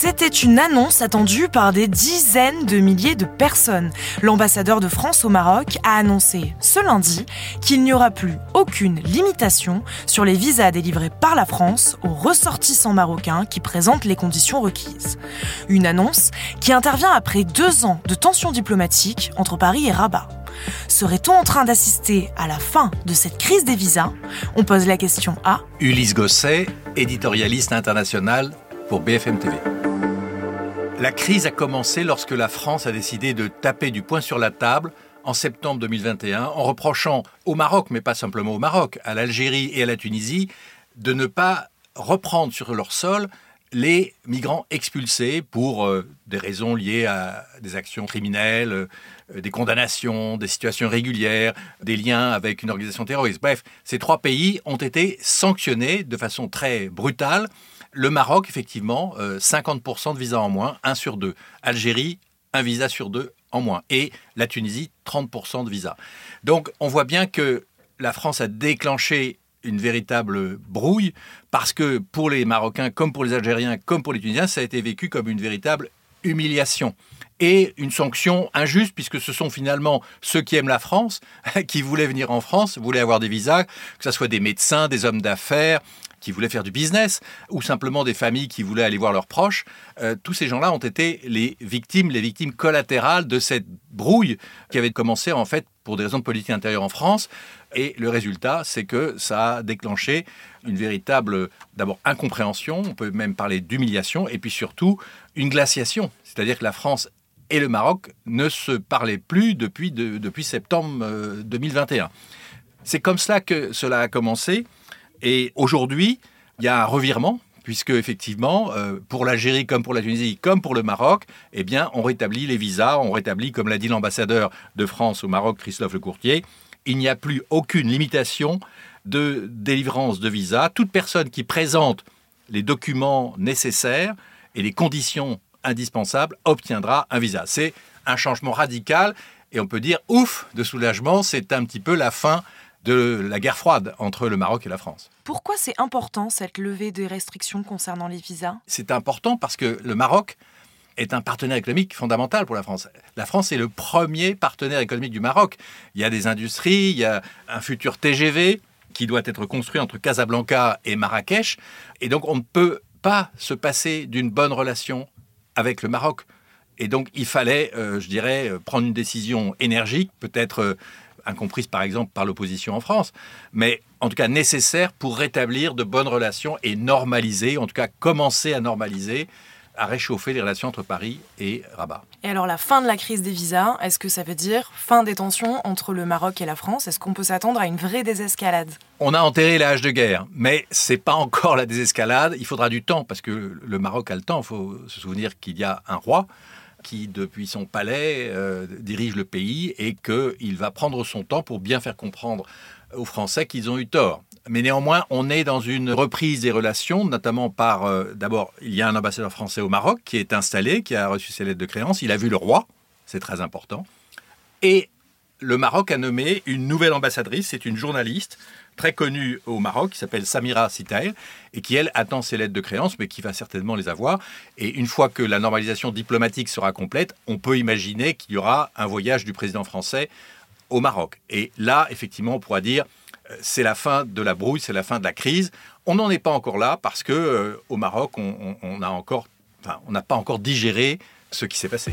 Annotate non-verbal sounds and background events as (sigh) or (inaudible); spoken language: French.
C'était une annonce attendue par des dizaines de milliers de personnes. L'ambassadeur de France au Maroc a annoncé ce lundi qu'il n'y aura plus aucune limitation sur les visas délivrés par la France aux ressortissants marocains qui présentent les conditions requises. Une annonce qui intervient après deux ans de tensions diplomatiques entre Paris et Rabat. Serait-on en train d'assister à la fin de cette crise des visas? On pose la question à Ulysse Gosset, éditorialiste international pour BFM TV. La crise a commencé lorsque la France a décidé de taper du poing sur la table en septembre 2021 en reprochant au Maroc, mais pas simplement au Maroc, à l'Algérie et à la Tunisie, de ne pas reprendre sur leur sol les migrants expulsés pour euh, des raisons liées à des actions criminelles, euh, des condamnations, des situations régulières, des liens avec une organisation terroriste. Bref, ces trois pays ont été sanctionnés de façon très brutale. Le Maroc, effectivement, 50% euh, de visas en moins, 1 sur 2. Algérie, un visa sur deux en moins. Et la Tunisie, 30% de visas. Donc on voit bien que la France a déclenché une véritable brouille parce que pour les Marocains, comme pour les Algériens, comme pour les Tunisiens, ça a été vécu comme une véritable humiliation et une sanction injuste puisque ce sont finalement ceux qui aiment la France, (laughs) qui voulaient venir en France, voulaient avoir des visas, que ce soit des médecins, des hommes d'affaires, qui voulaient faire du business, ou simplement des familles qui voulaient aller voir leurs proches. Euh, tous ces gens-là ont été les victimes, les victimes collatérales de cette brouille qui avait commencé en fait pour des raisons de politique intérieure en France. Et le résultat, c'est que ça a déclenché une véritable, d'abord, incompréhension, on peut même parler d'humiliation, et puis surtout une glaciation. C'est-à-dire que la France et le Maroc ne se parlaient plus depuis, septembre 2021. Euh, c'est comme cela que cela a commencé. Et aujourd'hui, il y a un revirement puisque effectivement, euh, pour l'Algérie comme pour la Tunisie, comme pour le Maroc, eh on rétablit les visas, on rétablit, comme l'a dit l'ambassadeur de France au Maroc, Christophe Lecourtier, il n'y a plus aucune limitation de délivrance de visas. Toute personne qui présente les documents nécessaires et les conditions indispensables obtiendra un visa. C'est un changement radical et on peut dire ouf de soulagement, c'est un petit peu la fin de la guerre froide entre le Maroc et la France. Pourquoi c'est important cette levée des restrictions concernant les visas? C'est important parce que le Maroc est un partenaire économique fondamental pour la France. La France est le premier partenaire économique du Maroc. Il y a des industries, il y a un futur TGV qui doit être construit entre Casablanca et Marrakech. Et donc on ne peut pas se passer d'une bonne relation avec le Maroc. Et donc il fallait, euh, je dirais, prendre une décision énergique, peut-être euh, incomprise par exemple par l'opposition en France, mais en tout cas nécessaire pour rétablir de bonnes relations et normaliser, en tout cas commencer à normaliser à réchauffer les relations entre Paris et Rabat. Et alors la fin de la crise des visas, est-ce que ça veut dire fin des tensions entre le Maroc et la France? Est-ce qu'on peut s'attendre à une vraie désescalade? On a enterré l'âge de guerre, mais c'est pas encore la désescalade. Il faudra du temps parce que le Maroc a le temps. Il faut se souvenir qu'il y a un roi qui, depuis son palais, euh, dirige le pays et qu'il va prendre son temps pour bien faire comprendre aux Français qu'ils ont eu tort. Mais néanmoins, on est dans une reprise des relations, notamment par, euh, d'abord, il y a un ambassadeur français au Maroc qui est installé, qui a reçu ses lettres de créance, il a vu le roi, c'est très important. Et le Maroc a nommé une nouvelle ambassadrice, c'est une journaliste très connue au Maroc qui s'appelle Samira Sitaïl et qui, elle, attend ses lettres de créance, mais qui va certainement les avoir. Et une fois que la normalisation diplomatique sera complète, on peut imaginer qu'il y aura un voyage du président français au Maroc. Et là, effectivement, on pourra dire euh, c'est la fin de la brouille, c'est la fin de la crise. On n'en est pas encore là parce que euh, au Maroc, on, a encore, on n'a pas encore digéré ce qui s'est passé.